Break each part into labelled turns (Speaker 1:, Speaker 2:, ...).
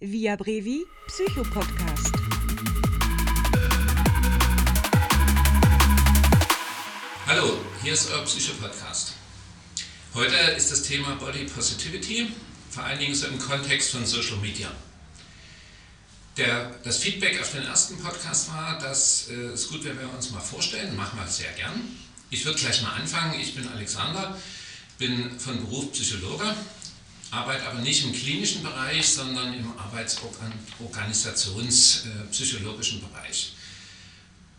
Speaker 1: Via Brevi Psychopodcast.
Speaker 2: Hallo, hier ist euer Psychopodcast. Heute ist das Thema Body Positivity, vor allen Dingen so im Kontext von Social Media. Der, das Feedback auf den ersten Podcast war, dass äh, es gut wäre, wenn wir uns mal vorstellen. Machen wir sehr gern. Ich würde gleich mal anfangen. Ich bin Alexander, bin von Beruf Psychologe, arbeite aber nicht im klinischen Bereich, sondern im Arbeitsorganisationspsychologischen Bereich.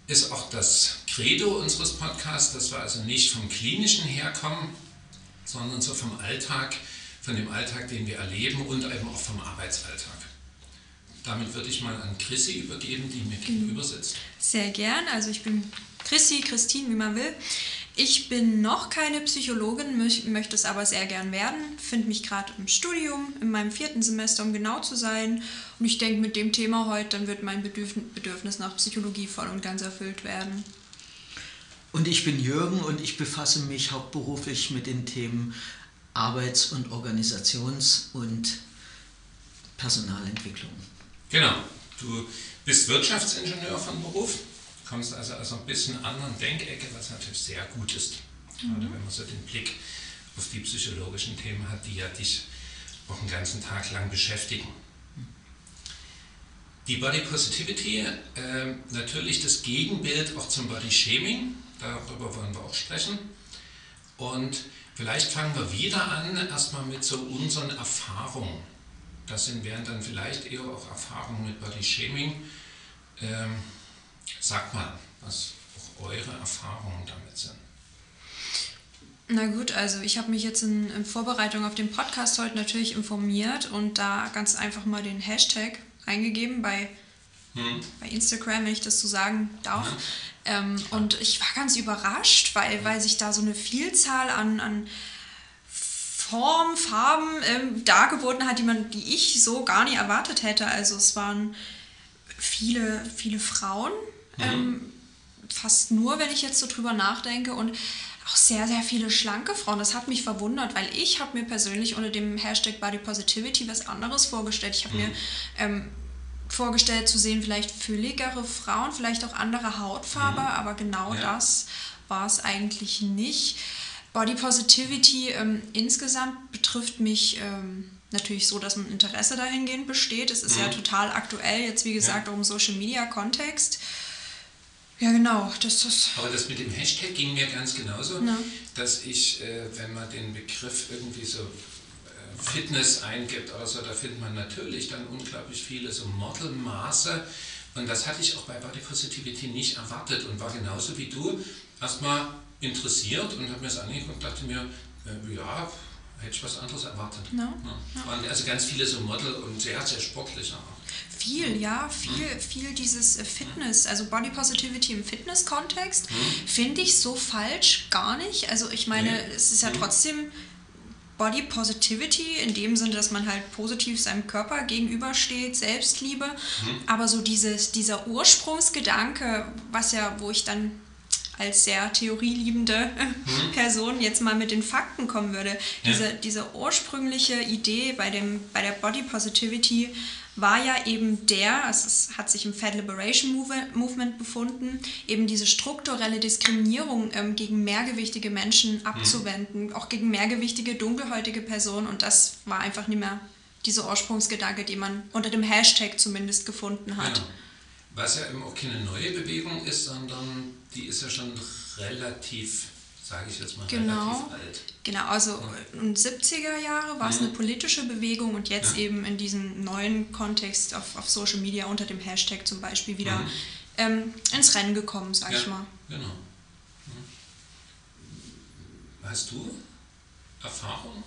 Speaker 2: Ist auch das Credo unseres Podcasts, dass wir also nicht vom klinischen herkommen, sondern so vom Alltag, von dem Alltag, den wir erleben und eben auch vom Arbeitsalltag. Damit würde ich mal an Chrissy übergeben, die mir gegenüber sitzt.
Speaker 3: Sehr gern. Also ich bin Chrissy, Christine, wie man will. Ich bin noch keine Psychologin, möchte es aber sehr gern werden. Finde mich gerade im Studium, in meinem vierten Semester, um genau zu sein. Und ich denke, mit dem Thema heute, dann wird mein Bedürfnis nach Psychologie voll und ganz erfüllt werden.
Speaker 4: Und ich bin Jürgen und ich befasse mich hauptberuflich mit den Themen Arbeits- und Organisations- und Personalentwicklung.
Speaker 2: Genau, du bist Wirtschaftsingenieur von Beruf kommst also aus einer bisschen anderen Denkecke, was natürlich sehr gut ist. Mhm. Gerade wenn man so den Blick auf die psychologischen Themen hat, die ja dich auch einen ganzen Tag lang beschäftigen. Die Body Positivity, äh, natürlich das Gegenbild auch zum Body Shaming, darüber wollen wir auch sprechen. Und vielleicht fangen wir wieder an, erstmal mit so unseren Erfahrungen. Das sind, wären dann vielleicht eher auch Erfahrungen mit Body Shaming. Ähm, Sag mal, was auch eure Erfahrungen damit sind.
Speaker 3: Na gut, also ich habe mich jetzt in, in, Vorbereitung auf den Podcast heute natürlich informiert und da ganz einfach mal den Hashtag eingegeben bei, hm. bei Instagram, wenn ich das so sagen darf. Ja. Ähm, und ich war ganz überrascht, weil, weil sich da so eine Vielzahl an, an Formen, Farben ähm, dargeboten hat, die, man, die ich so gar nicht erwartet hätte. Also es waren viele, viele Frauen, Mhm. Ähm, fast nur, wenn ich jetzt so drüber nachdenke und auch sehr, sehr viele schlanke Frauen. Das hat mich verwundert, weil ich habe mir persönlich unter dem Hashtag Body Positivity was anderes vorgestellt. Ich habe mhm. mir ähm, vorgestellt zu sehen, vielleicht fülligere Frauen, vielleicht auch andere Hautfarbe, mhm. aber genau ja. das war es eigentlich nicht. Body Positivity ähm, insgesamt betrifft mich ähm, natürlich so, dass ein Interesse dahingehend besteht. Es ist mhm. ja total aktuell, jetzt wie gesagt, ja. auch im Social Media Kontext. Ja, genau. Das ist
Speaker 2: Aber das mit dem Hashtag ging mir ganz genauso, ja. dass ich, äh, wenn man den Begriff irgendwie so äh, Fitness eingibt oder so, da findet man natürlich dann unglaublich viele so Modelmaße. Und das hatte ich auch bei Body Positivity nicht erwartet und war genauso wie du erstmal interessiert und habe mir das angeguckt und dachte mir, äh, ja, hätte ich was anderes erwartet. No. Ja. Waren also ganz viele so Model und sehr, sehr sportlich auch.
Speaker 3: Viel, ja, viel, viel dieses äh, Fitness, also Body Positivity im Fitness-Kontext, mhm. finde ich so falsch gar nicht. Also ich meine, nee. es ist ja mhm. trotzdem Body Positivity in dem Sinne, dass man halt positiv seinem Körper gegenübersteht, Selbstliebe, mhm. aber so dieses, dieser Ursprungsgedanke, was ja, wo ich dann als sehr theorieliebende mhm. Person jetzt mal mit den Fakten kommen würde. Ja. Diese, diese ursprüngliche Idee bei, dem, bei der Body Positivity war ja eben der, also es hat sich im Fat Liberation Movement befunden, eben diese strukturelle Diskriminierung ähm, gegen mehrgewichtige Menschen mhm. abzuwenden, mhm. auch gegen mehrgewichtige, dunkelhäutige Personen. Und das war einfach nicht mehr dieser Ursprungsgedanke, den man unter dem Hashtag zumindest gefunden hat.
Speaker 2: Genau. Was ja eben auch keine neue Bewegung ist, sondern die ist ja schon relativ sage ich jetzt mal,
Speaker 3: genau,
Speaker 2: relativ alt.
Speaker 3: Genau, also ja. in 70er Jahre war es eine politische Bewegung und jetzt ja. eben in diesem neuen Kontext auf, auf Social Media unter dem Hashtag zum Beispiel wieder mhm. ähm, ins Rennen gekommen, sag ja, ich mal.
Speaker 2: Genau. Mhm. Hast du Erfahrung?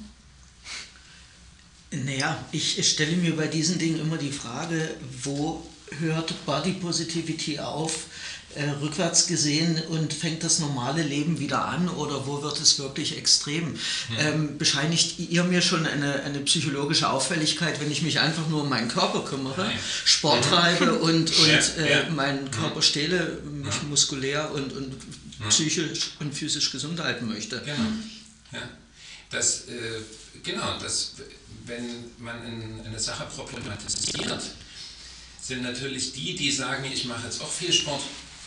Speaker 4: Naja, ich stelle mir bei diesen Dingen immer die Frage, wo hört Body Positivity auf? äh, rückwärts gesehen und fängt das normale Leben wieder an oder wo wird es wirklich extrem? Ähm, bescheinigt ihr mir schon eine, eine psychologische Auffälligkeit, wenn ich mich einfach nur um meinen Körper kümmere, Nein. Sport treibe und, und ja, äh, meinen Körper stehle, mich muskulär und, und psychisch und physisch gesund halten möchte?
Speaker 2: Genau. Ja. dass, äh, genau, dass wenn man eine Sache problematisiert, sind natürlich die, die sagen, ich mache jetzt auch viel Sport,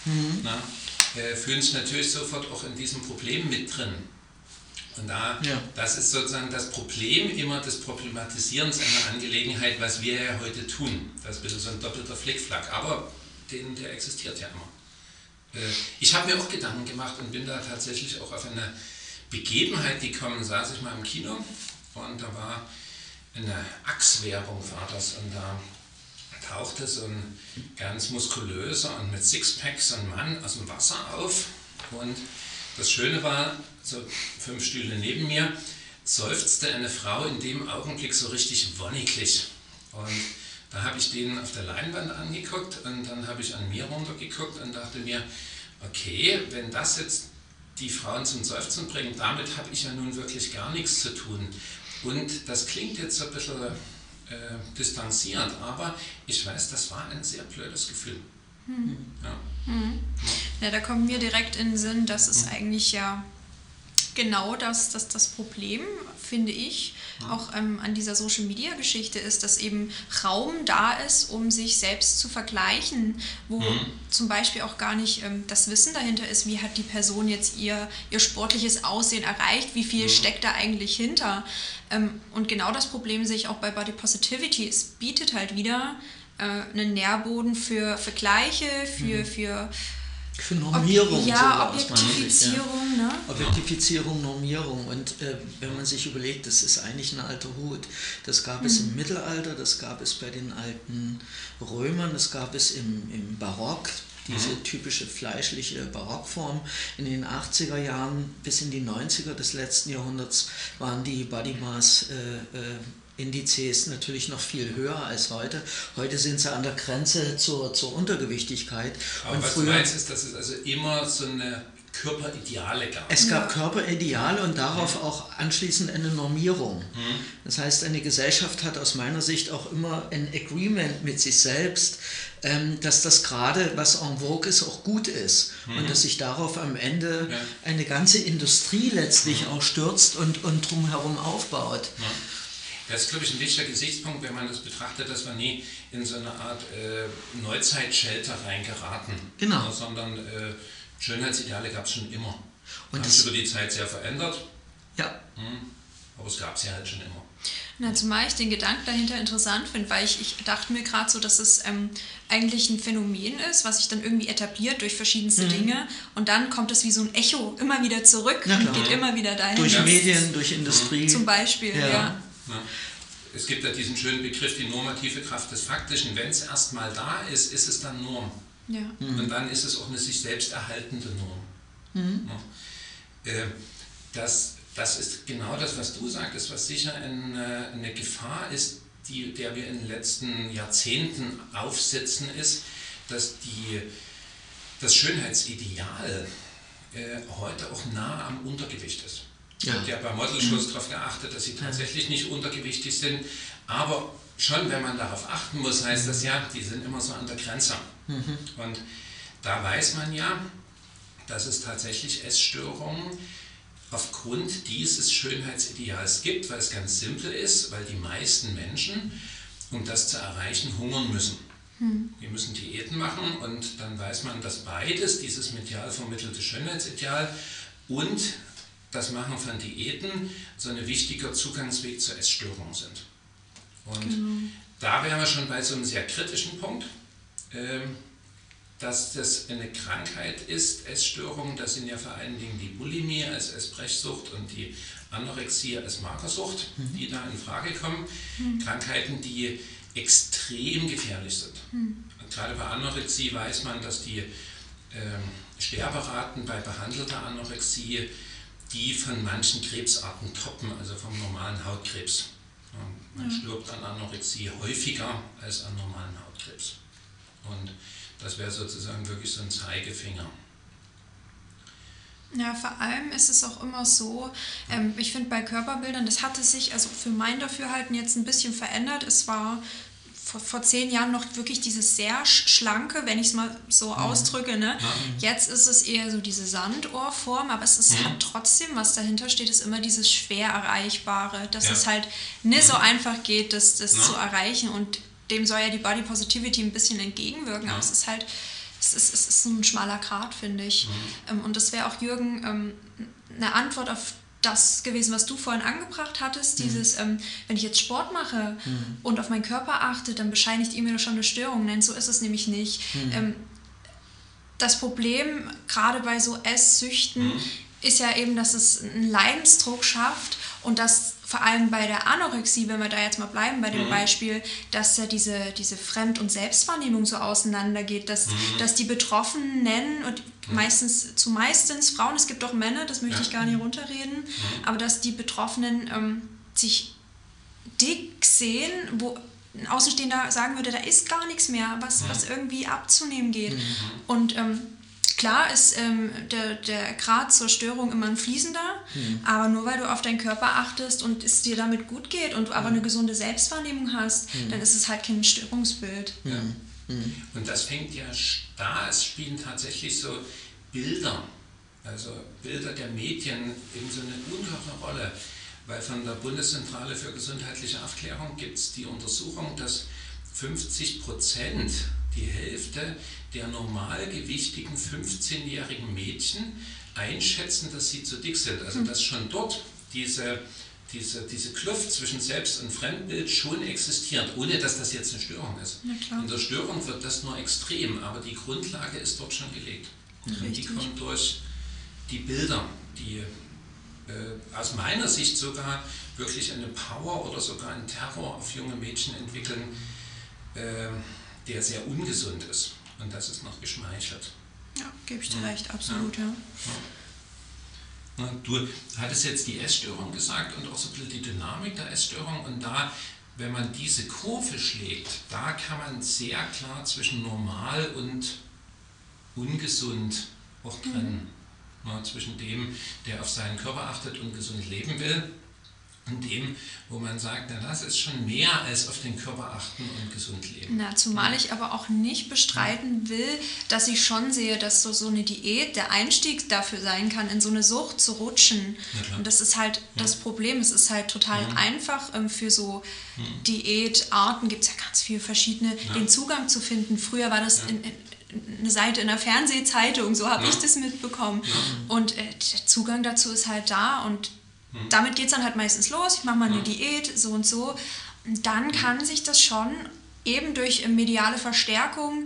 Speaker 2: mhm. na, äh, fühlen sich natürlich sofort auch in diesem Problem mit drin. Und da, ja. das ist sozusagen das Problem immer des Problematisierens einer Angelegenheit, was wir ja heute tun. Das ist ein bisschen so ein doppelter Flickflack, aber den, der existiert ja immer. Äh, ich habe mir auch Gedanken gemacht und bin da tatsächlich auch auf eine Begebenheit gekommen, saß ich mal im Kino und da war eine Achswerbung war das und da tauchte so ein ganz muskulöser und mit Sixpack so ein Mann aus dem Wasser auf und das Schöne war, so fünf Stühle neben mir, seufzte eine Frau in dem Augenblick so richtig wonniglich. Und da habe ich den auf der Leinwand angeguckt und dann habe ich an mir runtergeguckt und dachte mir, okay, wenn das jetzt die Frauen zum Seufzen bringt, damit habe ich ja nun wirklich gar nichts zu tun. Und das klingt jetzt so ein bisschen äh, distanziert, aber ich weiß, das war ein sehr blödes Gefühl.
Speaker 3: Hm. Ja. Hm. ja. da kommt mir direkt in den Sinn, dass es hm. eigentlich ja genau das, das, das Problem, finde ich, auch ähm, an dieser Social-Media-Geschichte ist, dass eben Raum da ist, um sich selbst zu vergleichen, wo mhm. zum Beispiel auch gar nicht ähm, das Wissen dahinter ist, wie hat die Person jetzt ihr, ihr sportliches Aussehen erreicht, wie viel mhm. steckt da eigentlich hinter. Ähm, und genau das Problem sehe ich auch bei Body Positivity. Es bietet halt wieder äh, einen Nährboden für Vergleiche, für, mhm. für
Speaker 4: für Normierung.
Speaker 3: Ob, ja, Objektifizierung.
Speaker 4: Sicht, ja. Ne? Objektifizierung, Normierung. Und äh, wenn man sich überlegt, das ist eigentlich ein alter Hut. Das gab mhm. es im mhm. Mittelalter, das gab es bei den alten Römern, das gab es im, im Barock, diese mhm. typische fleischliche Barockform. In den 80er Jahren bis in die 90er des letzten Jahrhunderts waren die Body Mass äh, äh, Indizes natürlich noch viel höher als heute. Heute sind sie an der Grenze zur, zur Untergewichtigkeit.
Speaker 2: Aber und was früher, du meinst, ist, dass es also immer so eine Körperideale gab.
Speaker 4: Es gab Körperideale und darauf mhm. auch anschließend eine Normierung. Mhm. Das heißt, eine Gesellschaft hat aus meiner Sicht auch immer ein Agreement mit sich selbst, ähm, dass das gerade, was en vogue ist, auch gut ist. Mhm. Und dass sich darauf am Ende eine ganze Industrie letztlich mhm. auch stürzt und, und drumherum aufbaut.
Speaker 2: Das ist, glaube ich, ein wichtiger Gesichtspunkt, wenn man das betrachtet, dass wir nie in so eine Art äh, Neuzeit-Shelter reingeraten. Genau. Sondern äh, Schönheitsideale gab es schon immer. Und Haben sich über die Zeit sehr verändert. Ja. Hm, aber es gab sie halt schon immer.
Speaker 3: Na, zumal ich den Gedanken dahinter interessant finde, weil ich, ich dachte mir gerade so, dass es ähm, eigentlich ein Phänomen ist, was sich dann irgendwie etabliert durch verschiedenste mhm. Dinge und dann kommt es wie so ein Echo immer wieder zurück und geht immer wieder dahin.
Speaker 4: Durch Medien, durch Industrie.
Speaker 3: Zum Beispiel, ja. ja.
Speaker 2: Ja. Es gibt ja diesen schönen Begriff, die normative Kraft des Faktischen. Wenn es erstmal da ist, ist es dann Norm. Ja. Mhm. Und dann ist es auch eine sich selbst erhaltende Norm. Mhm. Äh, das, das ist genau das, was du sagtest, was sicher eine, eine Gefahr ist, die, der wir in den letzten Jahrzehnten aufsetzen, ist, dass die, das Schönheitsideal äh, heute auch nah am Untergewicht ist. Ja. Wird ja bei Modelshows mhm. darauf geachtet, dass sie tatsächlich nicht untergewichtig sind. Aber schon, wenn man darauf achten muss, heißt das ja, die sind immer so an der Grenze. Mhm. Und da weiß man ja, dass es tatsächlich Essstörungen aufgrund dieses Schönheitsideals gibt, weil es ganz simpel ist, weil die meisten Menschen, um das zu erreichen, hungern müssen. Mhm. Die müssen Diäten machen und dann weiß man, dass beides, dieses medial vermittelte Schönheitsideal und das Machen von Diäten so ein wichtiger Zugangsweg zur Essstörung sind. Und genau. da wären wir schon bei so einem sehr kritischen Punkt, ähm, dass das eine Krankheit ist, Essstörung, das sind ja vor allen Dingen die Bulimie als Essbrechsucht und die Anorexie als Magersucht, mhm. die da in Frage kommen. Mhm. Krankheiten, die extrem gefährlich sind. Mhm. gerade bei Anorexie weiß man, dass die ähm, Sterberaten bei behandelter Anorexie die von manchen Krebsarten toppen, also vom normalen Hautkrebs. Man ja. stirbt an Anorexie häufiger als an normalen Hautkrebs. Und das wäre sozusagen wirklich so ein Zeigefinger.
Speaker 3: Ja, vor allem ist es auch immer so, ähm, ich finde bei Körperbildern, das hatte sich also für mein Dafürhalten jetzt ein bisschen verändert. Es war vor, vor zehn Jahren noch wirklich dieses sehr schlanke, wenn ich es mal so mhm. ausdrücke. Ne? Jetzt ist es eher so diese Sandohrform, aber es ist, mhm. hat trotzdem, was dahinter steht, ist immer dieses schwer erreichbare, dass ja. es halt nicht so mhm. einfach geht, das, das zu erreichen. Und dem soll ja die Body Positivity ein bisschen entgegenwirken, aber es ist halt, es ist, es ist so ein schmaler Grat, finde ich. Mhm. Ähm, und das wäre auch, Jürgen, ähm, eine Antwort auf das gewesen, was du vorhin angebracht hattest, mhm. dieses, ähm, wenn ich jetzt Sport mache mhm. und auf meinen Körper achte, dann bescheinigt ihr mir schon eine Störung. Nein, so ist es nämlich nicht. Mhm. Ähm, das Problem, gerade bei so Esssüchten, mhm. ist ja eben, dass es einen Leidensdruck schafft und dass vor allem bei der Anorexie, wenn wir da jetzt mal bleiben bei dem mhm. Beispiel, dass ja diese, diese Fremd- und Selbstwahrnehmung so auseinandergeht, dass, mhm. dass die Betroffenen nennen und mhm. meistens, zu meistens Frauen, es gibt auch Männer, das möchte ja. ich gar nicht runterreden, mhm. aber dass die Betroffenen ähm, sich dick sehen, wo ein Außenstehender sagen würde, da ist gar nichts mehr, was, was irgendwie abzunehmen geht. Mhm. Und ähm, Klar ist ähm, der, der Grad zur Störung immer ein fließender, mhm. aber nur weil du auf deinen Körper achtest und es dir damit gut geht und du aber eine gesunde Selbstwahrnehmung hast, mhm. dann ist es halt kein Störungsbild. Ja.
Speaker 2: Mhm. Und das fängt ja da, es spielen tatsächlich so Bilder, also Bilder der Medien in so eine ungeheure Rolle, weil von der Bundeszentrale für gesundheitliche Aufklärung gibt es die Untersuchung, dass 50 Prozent, die Hälfte der normalgewichtigen 15-jährigen Mädchen einschätzen, dass sie zu dick sind. Also hm. dass schon dort diese, diese, diese Kluft zwischen Selbst- und Fremdbild schon existiert, ohne dass das jetzt eine Störung ist. In der Störung wird das nur extrem, aber die Grundlage ist dort schon gelegt. Mhm. Die kommt durch die Bilder, die äh, aus meiner Sicht sogar wirklich eine Power oder sogar einen Terror auf junge Mädchen entwickeln, äh, der sehr ungesund ist. Und das ist noch geschmeichelt.
Speaker 3: Ja, gebe ich dir ja. recht, absolut, ja.
Speaker 2: ja. Du hattest jetzt die Essstörung gesagt und auch so ein bisschen die Dynamik der Essstörung. Und da, wenn man diese Kurve schlägt, da kann man sehr klar zwischen normal und ungesund auch trennen. Mhm. Ja, zwischen dem, der auf seinen Körper achtet und gesund leben will und dem, wo man sagt, na, das ist schon mehr als auf den Körper achten und gesund leben.
Speaker 3: Na, zumal ich aber auch nicht bestreiten will, dass ich schon sehe, dass so, so eine Diät der Einstieg dafür sein kann, in so eine Sucht zu rutschen. Und das ist halt ja. das Problem. Es ist halt total ja. einfach ähm, für so ja. Diätarten, gibt es ja ganz viele verschiedene, den Zugang zu finden. Früher war das in, in eine Seite in der Fernsehzeitung, so habe ich das mitbekommen. Und äh, der Zugang dazu ist halt da und Mhm. Damit geht es dann halt meistens los. Ich mache mal eine mhm. Diät, so und so. Und dann kann sich das schon eben durch mediale Verstärkung,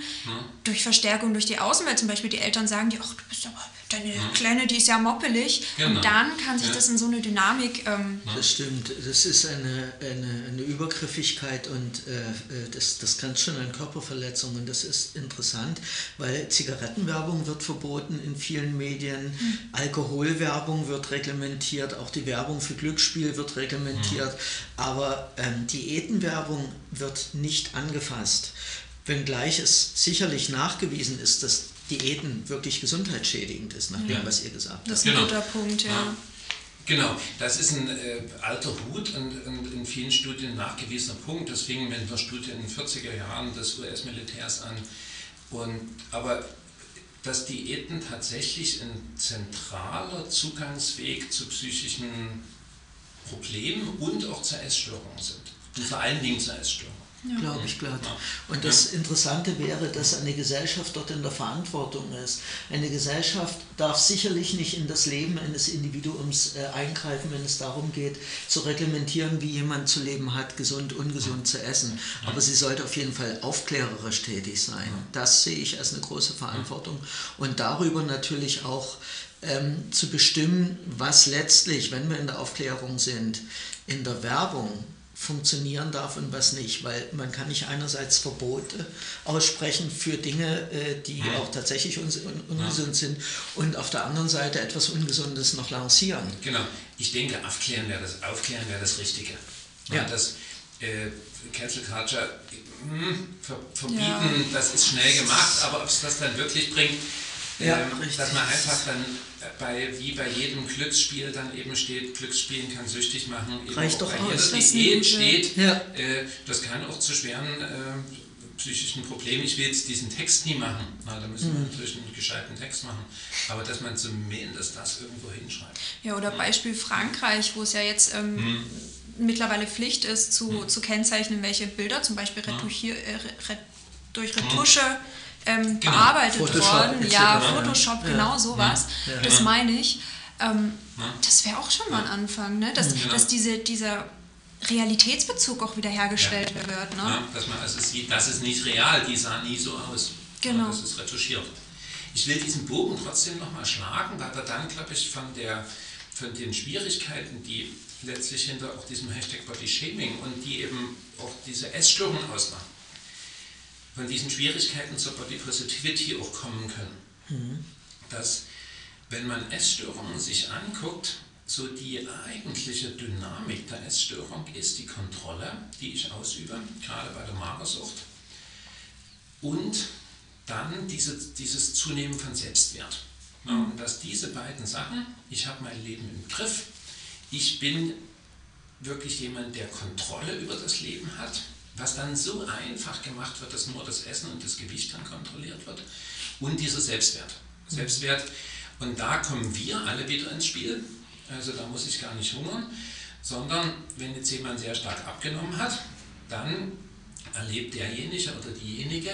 Speaker 3: durch Verstärkung durch die Außenwelt, zum Beispiel die Eltern sagen dir, ach, du bist aber deine ja. Kleine, die ist ja moppelig. Genau. Und dann kann sich ja. das in so eine Dynamik. Ähm
Speaker 4: das stimmt. Das ist eine, eine, eine Übergriffigkeit und äh, äh das, das kann schon an Körperverletzungen. Das ist interessant, weil Zigarettenwerbung wird verboten in vielen Medien, mhm. Alkoholwerbung wird reglementiert, auch die Werbung für Glücksspiel wird reglementiert, mhm. aber ähm, Diätenwerbung wird nicht angefasst. Wenngleich es sicherlich nachgewiesen ist, dass Diäten wirklich gesundheitsschädigend ist, nach dem, ja. was ihr gesagt habt.
Speaker 3: Das ist ein genau. guter Punkt, ja. ja.
Speaker 2: Genau, das ist ein äh, alter Hut und, und, in vielen Studien nachgewiesener Punkt. Das fing mit einer Studie in den 40er Jahren des US-Militärs an. Und, aber dass Diäten tatsächlich ein zentraler Zugangsweg zu psychischen Problemen und auch zur Essstörung sind. Und vor allen Dingen zur Essstörung.
Speaker 4: Ja. Glaube ich glatt. Und das Interessante wäre, dass eine Gesellschaft dort in der Verantwortung ist. Eine Gesellschaft darf sicherlich nicht in das Leben eines Individuums äh, eingreifen, wenn es darum geht, zu reglementieren, wie jemand zu leben hat, gesund, ungesund zu essen. Aber sie sollte auf jeden Fall aufklärerisch tätig sein. Das sehe ich als eine große Verantwortung. Und darüber natürlich auch ähm, zu bestimmen, was letztlich, wenn wir in der Aufklärung sind, in der Werbung funktionieren darf und was nicht, weil man kann nicht einerseits Verbote aussprechen für Dinge, äh, die ja. auch tatsächlich ungesund ja. sind und auf der anderen Seite etwas Ungesundes noch lancieren.
Speaker 2: Genau, ich denke, aufklären wäre das, aufklären wäre das Richtige. Ja. Das äh, Cancel Culture mh, hm, ver, verbieten, ja. das ist schnell gemacht, aber ob es das dann wirklich bringt, ähm, dass man einfach dann bei, wie bei jedem Glücksspiel dann eben steht, Glücksspielen kann süchtig machen. Eben
Speaker 4: Reicht doch
Speaker 2: bei
Speaker 4: aus.
Speaker 3: Das
Speaker 2: Diät
Speaker 3: gute-
Speaker 2: steht,
Speaker 4: Ja.
Speaker 2: äh, das kann auch zu schweren äh, psychischen Problemen. Ich will jetzt diesen Text nie machen. Na, da müssen wir natürlich einen gescheiten Text machen. Aber dass man zumindest das irgendwo hinschreibt.
Speaker 3: Ja, oder Beispiel Frankreich, wo es ja jetzt ähm,
Speaker 2: Mhm.
Speaker 3: mittlerweile Pflicht ist, zu, zu kennzeichnen, welche Bilder zum Beispiel retuschier, äh, re, durch Retusche ähm,
Speaker 2: Genau.
Speaker 3: bearbeitet
Speaker 4: Photoshop
Speaker 3: worden.
Speaker 4: etc.
Speaker 3: Ja. Photoshop,
Speaker 4: Ja.
Speaker 3: genau sowas.
Speaker 4: Ja.
Speaker 3: Das meine ich. Ähm,
Speaker 2: Ja.
Speaker 3: das wäre auch schon mal ein Anfang, ne? dass, dass diese, dieser Realitätsbezug auch wieder hergestellt wird. Ne?
Speaker 2: Ja, dass man also sieht, das ist nicht real, die sah nie so aus.
Speaker 3: Genau.
Speaker 2: Das ist retuschiert. Ich will diesen Bogen trotzdem nochmal schlagen, weil wir dann, glaube ich, von, der, von den Schwierigkeiten, die letztlich hinter auch diesem Hashtag Body Shaming und die eben auch diese Essstörung ausmachen, von diesen Schwierigkeiten zur Body Positivity auch kommen können. Dass, wenn man Essstörungen sich anguckt, so die eigentliche Dynamik der Essstörung ist die Kontrolle, die ich ausübe, gerade bei der Magersucht. Und dann diese, dieses Zunehmen von Selbstwert. Ja, und dass diese beiden Sachen, ich habe mein Leben im Griff, ich bin wirklich jemand, der Kontrolle über das Leben hat, was dann so einfach gemacht wird, dass nur das Essen und das Gewicht dann kontrolliert wird. Und dieser Selbstwert. Selbstwert. Und da kommen wir alle wieder ins Spiel. Also da muss ich gar nicht hungern, sondern wenn jetzt jemand sehr stark abgenommen hat, dann erlebt derjenige oder diejenige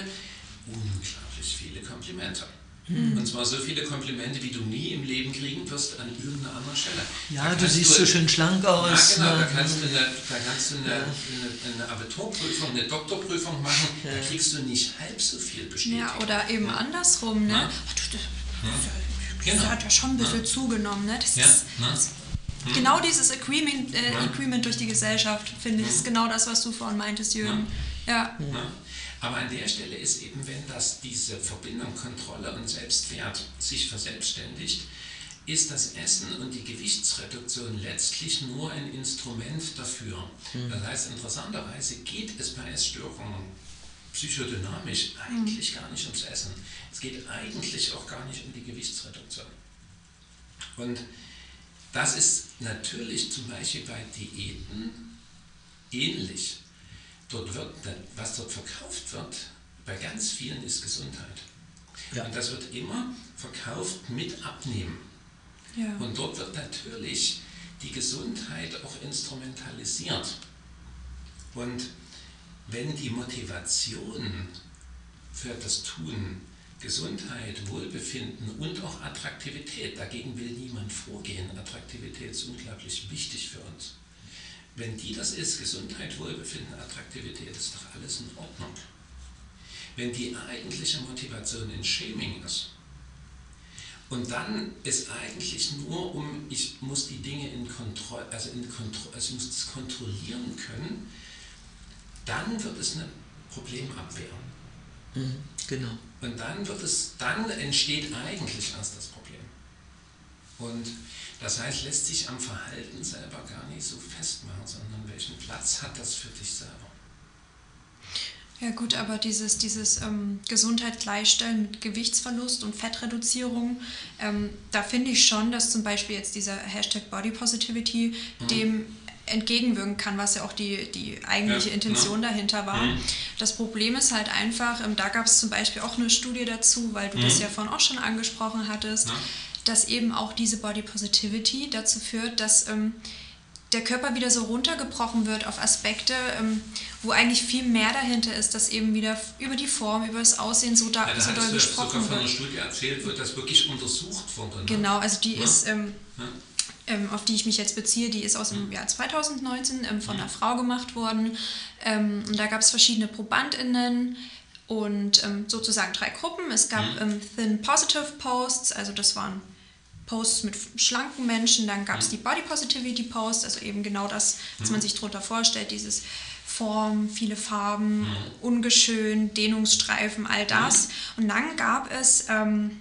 Speaker 2: unglaublich viele Komplimente. Und zwar so viele Komplimente, wie du nie im Leben kriegen wirst an irgendeiner anderen Stelle.
Speaker 4: Ja,
Speaker 2: Da
Speaker 4: du siehst so schön schlank
Speaker 2: ja,
Speaker 4: aus.
Speaker 2: genau, da
Speaker 4: ne?
Speaker 2: kannst du eine, da kannst du eine, eine, eine Abiturprüfung, eine Doktorprüfung machen, da kriegst du nicht halb so viel bestätigt.
Speaker 3: Ja, oder eben andersrum. Ne?
Speaker 2: Ja.
Speaker 3: Ach, du, du,
Speaker 2: Genau.
Speaker 3: Das hat ja schon ein bisschen zugenommen. Ne? Das
Speaker 2: Ja,
Speaker 3: ist? Das, Genau dieses Agreement, äh,
Speaker 2: Ja.
Speaker 3: Agreement durch die Gesellschaft, finde ich, ist genau das, was du vorhin meintest, Jürgen. Ja.
Speaker 2: Aber an der Stelle ist eben, wenn das diese Verbindung Kontrolle und Selbstwert sich verselbstständigt, ist das Essen und die Gewichtsreduktion letztlich nur ein Instrument dafür. Das heißt, interessanterweise geht es bei Essstörungen psychodynamisch eigentlich gar nicht ums Essen. Es geht eigentlich auch gar nicht um die Gewichtsreduktion. Und das ist natürlich zum Beispiel bei Diäten ähnlich. Dort wird, was dort verkauft wird, bei ganz vielen ist Gesundheit.
Speaker 4: Ja.
Speaker 2: Und das wird immer verkauft mit Abnehmen.
Speaker 3: ja.
Speaker 2: Und dort wird natürlich die Gesundheit auch instrumentalisiert. Und wenn die Motivation für das Tun Gesundheit, Wohlbefinden und auch Attraktivität, dagegen will niemand vorgehen, Attraktivität ist unglaublich wichtig für uns. Wenn die das ist, Gesundheit, Wohlbefinden, Attraktivität, ist doch alles in Ordnung. Wenn die eigentliche Motivation in Shaming ist, und dann ist eigentlich nur um, ich muss die Dinge in Kontrolle, also, in also ich muss es kontrollieren können, dann wird es eine Problemabwehr.
Speaker 4: Mhm, genau.
Speaker 2: Und dann wird es, dann entsteht eigentlich erst das Problem. Und das heißt, lässt sich am Verhalten selber gar nicht so festmachen, sondern welchen Platz hat das für dich selber?
Speaker 3: Ja gut, aber dieses, dieses ähm, Gesundheit gleichstellen mit Gewichtsverlust und Fettreduzierung, ähm, da finde ich schon, dass zum Beispiel jetzt dieser Hashtag Body Positivity
Speaker 2: Mhm.
Speaker 3: dem entgegenwirken kann, was ja auch die, die eigentliche
Speaker 2: Ja,
Speaker 3: Intention
Speaker 2: ne?
Speaker 3: dahinter war.
Speaker 2: Mhm.
Speaker 3: Das Problem ist halt einfach, ähm, da gab es zum Beispiel auch eine Studie dazu, weil du das
Speaker 2: Mhm.
Speaker 3: ja vorhin auch schon angesprochen hattest,
Speaker 2: Ja.
Speaker 3: dass eben auch diese Body Positivity dazu führt, dass ähm, der Körper wieder so runtergebrochen wird auf Aspekte, ähm, wo eigentlich viel mehr dahinter ist, dass eben wieder über die Form, über das Aussehen so, da,
Speaker 2: Ja, da
Speaker 3: so doll
Speaker 2: hattest du ja sogar
Speaker 3: gesprochen
Speaker 2: von einer
Speaker 3: wird.
Speaker 2: Studie erzählt, wo das wirklich untersucht wurde. Ne?
Speaker 3: Genau, also die
Speaker 2: Ja.
Speaker 3: ist, ähm. Ähm, auf die ich mich jetzt beziehe, die ist aus
Speaker 2: Mhm.
Speaker 3: dem Jahr 2019 ähm, von einer Frau gemacht worden. Ähm, und da gab es verschiedene ProbandInnen und ähm, sozusagen drei Gruppen. Es gab
Speaker 2: Mhm.
Speaker 3: ähm, Thin Positive Posts, also das waren Posts mit schlanken Menschen. Dann
Speaker 2: Mhm.
Speaker 3: gab es die Body Positivity Posts, also eben genau das, was man sich darunter vorstellt, dieses Form, viele Farben,
Speaker 2: Mhm.
Speaker 3: ungeschön, Dehnungsstreifen, all das. Und dann gab es ähm,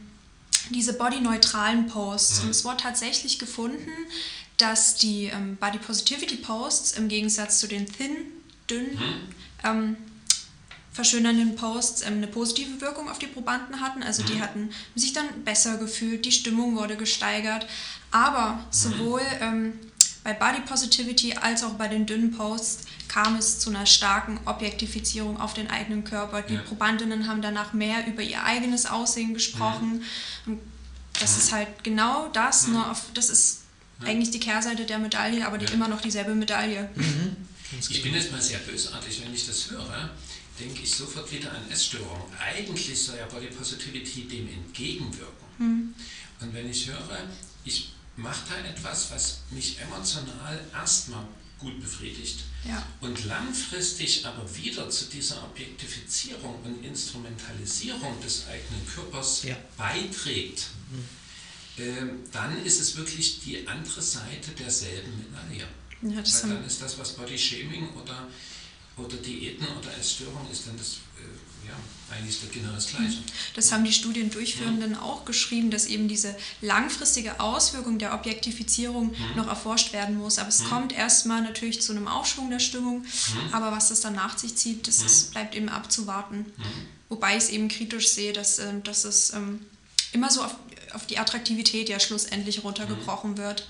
Speaker 3: diese bodyneutralen Posts. Und es wurde tatsächlich gefunden, dass die ähm, Body Positivity Posts im Gegensatz zu den thin, dünn, ähm, verschönernden Posts ähm, eine positive Wirkung auf die Probanden hatten. Also die hatten sich dann besser gefühlt, die Stimmung wurde gesteigert. Aber sowohl ähm, bei Body Positivity als auch bei den dünnen Posts kam es zu einer starken Objektifizierung auf den eigenen Körper. Die
Speaker 2: Ja.
Speaker 3: Probandinnen haben danach mehr über ihr eigenes Aussehen gesprochen. Und das ist halt genau das, nur auf, das ist eigentlich die Kehrseite der Medaille, aber die
Speaker 2: Ja.
Speaker 3: immer noch dieselbe Medaille.
Speaker 2: Ich bin jetzt mal sehr bösartig, wenn ich das höre, denke ich sofort wieder an Essstörungen. Eigentlich soll ja Body Positivity dem entgegenwirken. Und wenn ich höre, ich mache da etwas, was mich emotional erstmal gut befriedigt
Speaker 3: Ja.
Speaker 2: und langfristig aber wieder zu dieser Objektifizierung und Instrumentalisierung des eigenen Körpers
Speaker 4: Ja.
Speaker 2: beiträgt, ähm, dann ist es wirklich die andere Seite derselben Medaille.
Speaker 3: Ja,
Speaker 2: dann ist das, was Body Shaming oder, oder Diäten oder Essstörung ist, dann das, äh, ja, eigentlich genau das Gleiche.
Speaker 3: das haben die Studiendurchführenden auch geschrieben, dass eben diese langfristige Auswirkung der Objektifizierung
Speaker 2: Mhm.
Speaker 3: noch erforscht werden muss. Aber es kommt erstmal natürlich zu einem Aufschwung der Stimmung,
Speaker 2: Mhm.
Speaker 3: aber was das dann nach sich zieht, das ist, bleibt eben abzuwarten.
Speaker 2: Mhm.
Speaker 3: Wobei ich es eben kritisch sehe, dass, ähm, dass es ähm, immer so auf, auf die Attraktivität ja schlussendlich runtergebrochen
Speaker 2: Mhm.
Speaker 3: wird.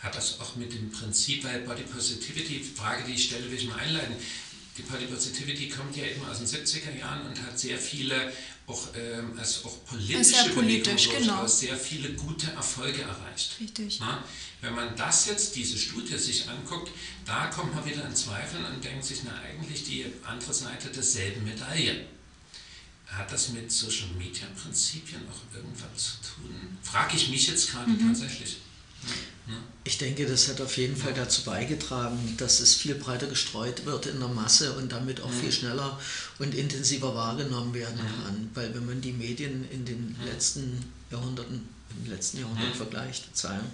Speaker 2: Hat das auch mit dem Prinzip, weil Body Positivity, Frage, die ich stelle, will ich mal einleiten. Die Body Positivity kommt ja eben aus den 70er Jahren und hat sehr viele, auch, ähm, also auch politische
Speaker 3: Sehr politisch, genau.
Speaker 2: sehr viele gute Erfolge erreicht.
Speaker 3: Richtig.
Speaker 2: Na, wenn man das jetzt, diese Studie sich anguckt, da kommt man wieder in Zweifeln und denkt sich, na eigentlich die andere Seite derselben Medaille. Hat das mit Social Media Prinzipien auch irgendwas zu tun? Frage ich mich jetzt gerade
Speaker 3: Mhm.
Speaker 2: tatsächlich.
Speaker 4: Ich denke, das hat auf jeden Fall dazu beigetragen, dass es viel breiter gestreut wird in der Masse und damit auch viel schneller und intensiver wahrgenommen werden kann. Weil wenn man die Medien in den letzten Jahrhunderten, im letzten Jahrhundert vergleicht, Zahlen,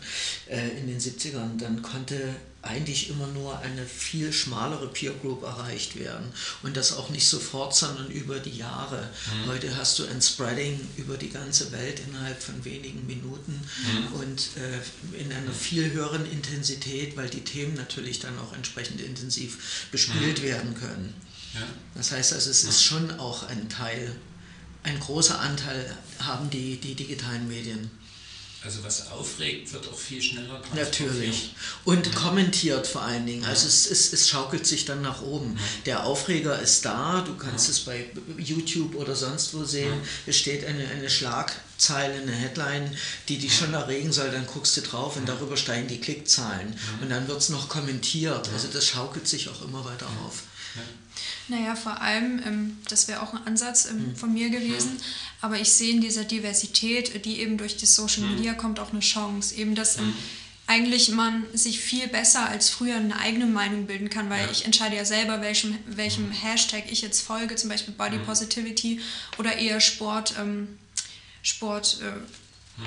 Speaker 4: äh, in den 70ern, dann konnte eigentlich immer nur eine viel schmalere Peer Group erreicht werden. Und das auch nicht sofort, sondern über die Jahre. Heute hast du ein Spreading über die ganze Welt innerhalb von wenigen Minuten und äh, in einer viel höheren Intensität, weil die Themen natürlich dann auch entsprechend intensiv bespielt werden können.
Speaker 2: Ja?
Speaker 4: Das heißt also, es ist schon auch ein Teil, ein großer Anteil haben die, die digitalen Medien.
Speaker 2: Also was aufregt, wird auch viel schneller
Speaker 4: Natürlich. Und kommentiert vor allen Dingen. Also es, es, es schaukelt sich dann nach oben. Der Aufreger ist da, du kannst es bei YouTube oder sonst wo sehen. Es steht eine, eine Schlagzeile, eine Headline, die dich schon erregen soll, dann guckst du drauf und darüber steigen die Klickzahlen. Und dann wird es noch kommentiert. Also das schaukelt sich auch immer weiter auf.
Speaker 3: Naja, vor allem, ähm, das wäre auch ein Ansatz ähm,
Speaker 2: Hm.
Speaker 3: von mir gewesen, aber ich sehe in dieser Diversität, die eben durch die Social
Speaker 2: Hm.
Speaker 3: Media kommt, auch eine Chance. Eben, dass ähm, eigentlich man sich viel besser als früher eine eigene Meinung bilden kann, weil
Speaker 2: Ja.
Speaker 3: Ich entscheide ja selber, welchem, welchem Hashtag ich jetzt folge, zum Beispiel Body Positivity oder eher Sport, ähm, Sport. Äh,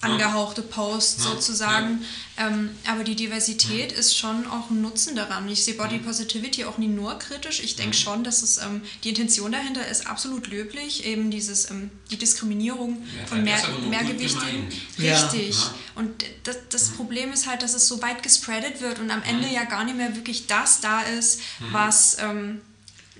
Speaker 3: angehauchte Posts
Speaker 2: Ja,
Speaker 3: sozusagen. Ähm, aber die Diversität ist schon auch ein Nutzen daran. Ich sehe Body Positivity auch nie nur kritisch. Ich denke schon, dass es ähm, die Intention dahinter ist absolut löblich, eben dieses ähm, die Diskriminierung
Speaker 2: Ja,
Speaker 3: von mehr, Mehrgewichtigen.
Speaker 4: Ja.
Speaker 3: Richtig.
Speaker 2: Ja.
Speaker 3: Und das, das Problem ist halt, dass es so weit gespreadet wird und am Ende ja gar nicht mehr wirklich das da ist, was ähm,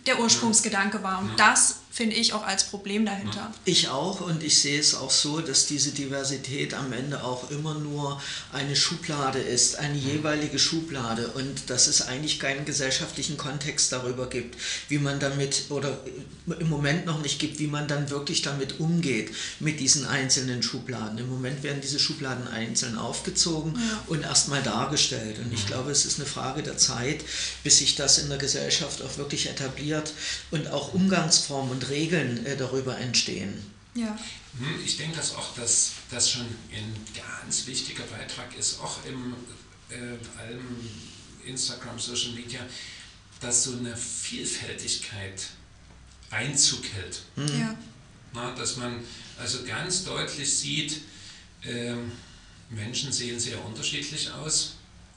Speaker 3: der Ursprungsgedanke war. Und das finde ich auch als Problem dahinter.
Speaker 4: Ich auch und ich sehe es auch so, dass diese Diversität am Ende auch immer nur eine Schublade ist, eine jeweilige Schublade und dass es eigentlich keinen gesellschaftlichen Kontext darüber gibt, wie man damit oder im Moment noch nicht gibt, wie man dann wirklich damit umgeht mit diesen einzelnen Schubladen. Im Moment werden diese Schubladen einzeln aufgezogen und erstmal dargestellt. Und ich glaube, es ist eine Frage der Zeit, bis sich das in der Gesellschaft auch wirklich etabliert und auch Umgangsformen und Regeln äh, darüber entstehen.
Speaker 3: Ja.
Speaker 2: Hm, Ich denke, dass auch das, das schon ein ganz wichtiger Beitrag ist, auch im äh, allem Instagram, Social Media, dass so eine Vielfältigkeit Einzug hält.
Speaker 3: Ja.
Speaker 2: Na, dass man also ganz deutlich sieht, ähm, Menschen sehen sehr unterschiedlich aus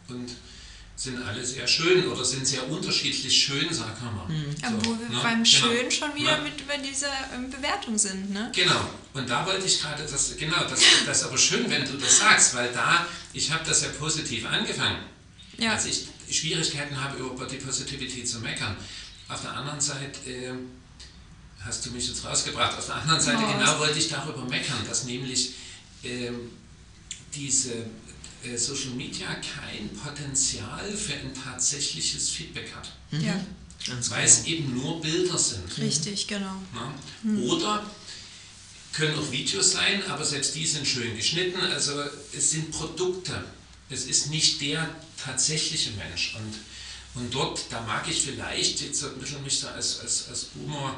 Speaker 2: und sind alle sehr schön oder sind sehr unterschiedlich schön, sagen wir mal.
Speaker 3: Obwohl wir
Speaker 2: ne?
Speaker 3: beim
Speaker 2: Genau.
Speaker 3: Schön schon wieder
Speaker 2: Ne?
Speaker 3: mit bei dieser ähm, Bewertung sind, ne?
Speaker 2: Genau, und da wollte ich gerade, das, genau, das, das ist aber schön, wenn du das sagst, weil da, ich habe das ja positiv angefangen,
Speaker 3: Ja.
Speaker 2: als ich Schwierigkeiten habe, über Body Positivity zu meckern. Auf der anderen Seite äh, hast du mich jetzt rausgebracht. Auf der anderen Seite oh, genau wollte ich darüber meckern, dass nämlich äh, diese Social Media kein Potenzial für ein tatsächliches Feedback hat.
Speaker 3: Mhm. Ja.
Speaker 2: Ganz weil genau. es eben nur Bilder sind.
Speaker 3: Richtig, genau.
Speaker 2: Mhm. Oder können auch Videos sein, aber selbst die sind schön geschnitten. Also es sind Produkte. Es ist nicht der tatsächliche Mensch. Und, und dort, da mag ich vielleicht jetzt ein bisschen mich da als, als, als Boomer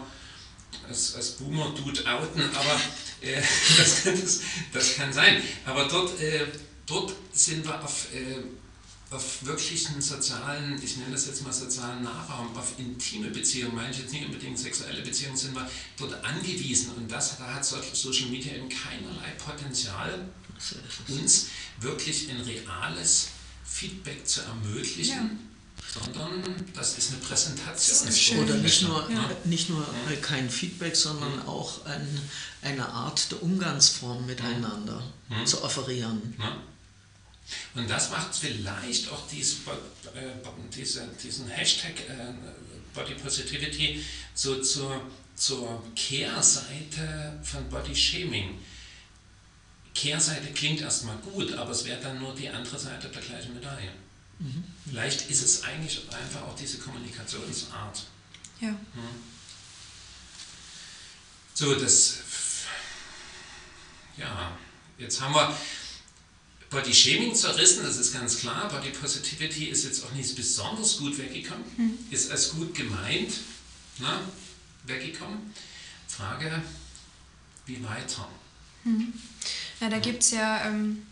Speaker 2: als, als Boomer-Dude outen, aber äh, das, das, das, kann sein. Aber dort, äh, dort sind wir auf, äh, auf wirklichen sozialen, ich nenne das jetzt mal sozialen Nahraum, auf intime Beziehungen, meine ich jetzt nicht unbedingt sexuelle Beziehungen, sind wir dort angewiesen. Und das, da hat Social Media eben keinerlei Potenzial, uns wirklich ein reales Feedback zu ermöglichen. Ja sondern das ist eine Präsentation. Ist
Speaker 4: Oder nicht nur, ja. nicht nur ja. kein Feedback, sondern mhm. auch ein, eine Art der Umgangsform miteinander zu offerieren.
Speaker 2: Und das macht vielleicht auch dies, äh, diese, diesen Hashtag äh, Body Positivity so zur, zur Kehrseite von Body Shaming. Kehrseite klingt erstmal gut, aber es wäre dann nur die andere Seite der gleichen Medaille. Mhm. Vielleicht ist es eigentlich einfach auch diese Kommunikationsart.
Speaker 3: Ja. Hm.
Speaker 2: So, das. Ja, jetzt haben wir Body Shaming zerrissen, das ist ganz klar. Body Positivity ist jetzt auch nicht besonders gut weggekommen, mhm. ist als gut gemeint na, weggekommen. Frage, wie weiter?
Speaker 3: Mhm. Ja, da gibt es ja ähm,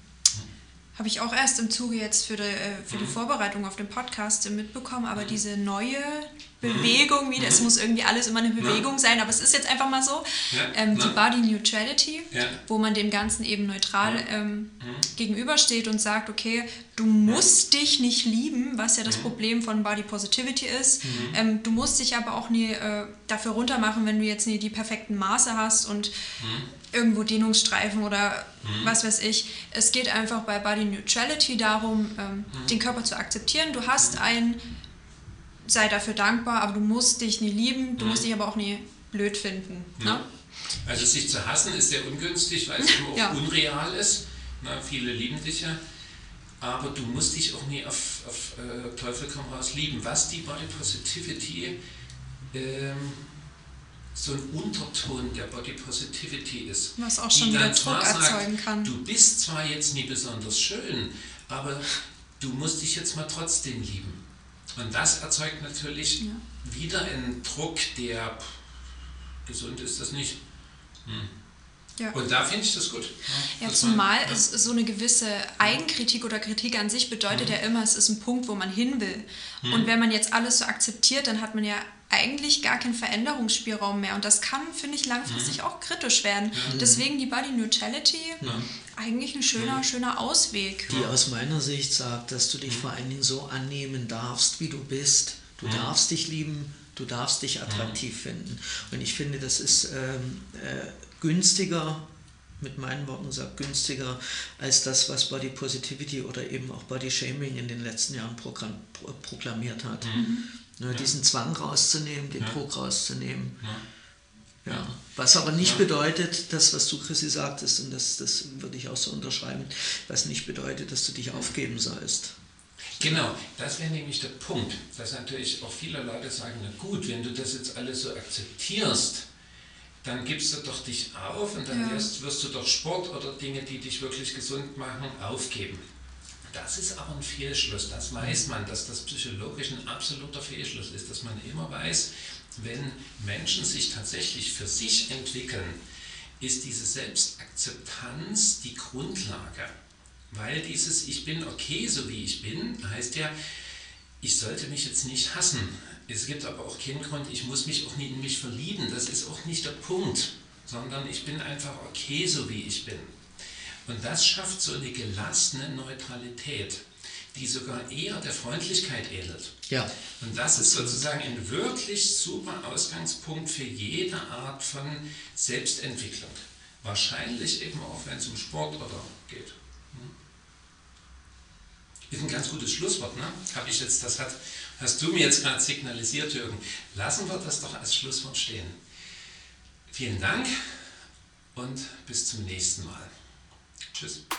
Speaker 3: habe ich auch erst im Zuge jetzt für die, äh, für die mhm. Vorbereitung auf den Podcast mitbekommen, aber mhm. diese neue Bewegung wieder, es mhm. muss irgendwie alles immer eine Bewegung sein, aber es ist jetzt einfach mal so, ähm, die Body Neutrality, wo man dem Ganzen eben neutral ähm, gegenübersteht und sagt, okay, du musst dich nicht lieben, was ja das Problem von Body Positivity ist. Ähm, du musst dich aber auch nie äh, dafür runtermachen, wenn du jetzt nie die perfekten Maße hast und irgendwo Dehnungsstreifen oder mhm. was weiß ich. Es geht einfach bei Body Neutrality darum, ähm, mhm. den Körper zu akzeptieren. Du hast mhm. Sei dafür dankbar, aber du musst dich nie lieben, du musst mhm. dich aber auch nie blöd finden. Ne?
Speaker 2: Also sich zu hassen ist sehr ungünstig, weil es immer auch ja. unreal ist. Na, viele lieben dich ja. Aber du musst dich auch nie auf, auf äh, Teufel komm raus lieben. Was die Body Positivity ähm, so ein Unterton der Body Positivity ist.
Speaker 3: Was auch schon wieder Druck erzeugen kann.
Speaker 2: Du bist zwar jetzt nie besonders schön, aber du musst dich jetzt mal trotzdem lieben. Und das erzeugt natürlich ja. wieder einen Druck, der gesund ist das nicht. Hm. Ja. Und da finde ich das gut.
Speaker 3: Ja, ja zumal man, ist so eine gewisse Eigenkritik oder Kritik an sich bedeutet mhm. ja immer, es ist ein Punkt, wo man hin will. Mhm. Und wenn man jetzt alles so akzeptiert, dann hat man ja eigentlich gar keinen Veränderungsspielraum mehr. Und das kann, finde ich, langfristig mhm. auch kritisch werden. Ja. Deswegen die Body Neutrality ja. eigentlich ein schöner, ja. schöner Ausweg.
Speaker 4: Die aus meiner Sicht sagt, dass du dich vor allen Dingen so annehmen darfst, wie du bist. Du darfst dich lieben, du darfst dich attraktiv finden. Und ich finde, das ist ähm, äh, günstiger mit meinen Worten gesagt, günstiger als das, was Body Positivity oder eben auch Body Shaming in den letzten Jahren proklamiert hat. Mhm. Ne, ja. Diesen Zwang rauszunehmen, den ja. Druck rauszunehmen. Ja. ja. Was aber nicht bedeutet, das, was du, Chrissy, sagtest, und das, das würde ich auch so unterschreiben, was nicht bedeutet, dass du dich aufgeben sollst.
Speaker 2: Genau, das wäre nämlich der Punkt, dass natürlich auch viele Leute sagen, na gut, wenn du das jetzt alles so akzeptierst, dann gibst du doch dich auf und dann wirst, wirst du doch Sport oder Dinge, die dich wirklich gesund machen, aufgeben. Das ist aber ein Fehlschluss, das weiß man, dass das psychologisch ein absoluter Fehlschluss ist, dass man immer weiß, wenn Menschen sich tatsächlich für sich entwickeln, ist diese Selbstakzeptanz die Grundlage. Weil dieses Ich bin okay, so wie ich bin, heißt ja, ich sollte mich jetzt nicht hassen. Es gibt aber auch keinen Grund, ich muss mich auch nie in mich verlieben. Das ist auch nicht der Punkt, sondern ich bin einfach okay, so wie ich bin. Und das schafft so eine gelassene Neutralität, die sogar eher der Freundlichkeit ähnelt.
Speaker 4: Ja.
Speaker 2: Und das ist sozusagen ein wirklich super Ausgangspunkt für jede Art von Selbstentwicklung. Wahrscheinlich eben auch, wenn es um Sport oder geht. Hm? Ist ein ganz gutes Schlusswort, ne? Habe ich jetzt, das hat hast du mir jetzt gerade signalisiert, Jürgen. Lassen wir das doch als Schlusswort stehen. Vielen Dank und bis zum nächsten Mal. Tschüss.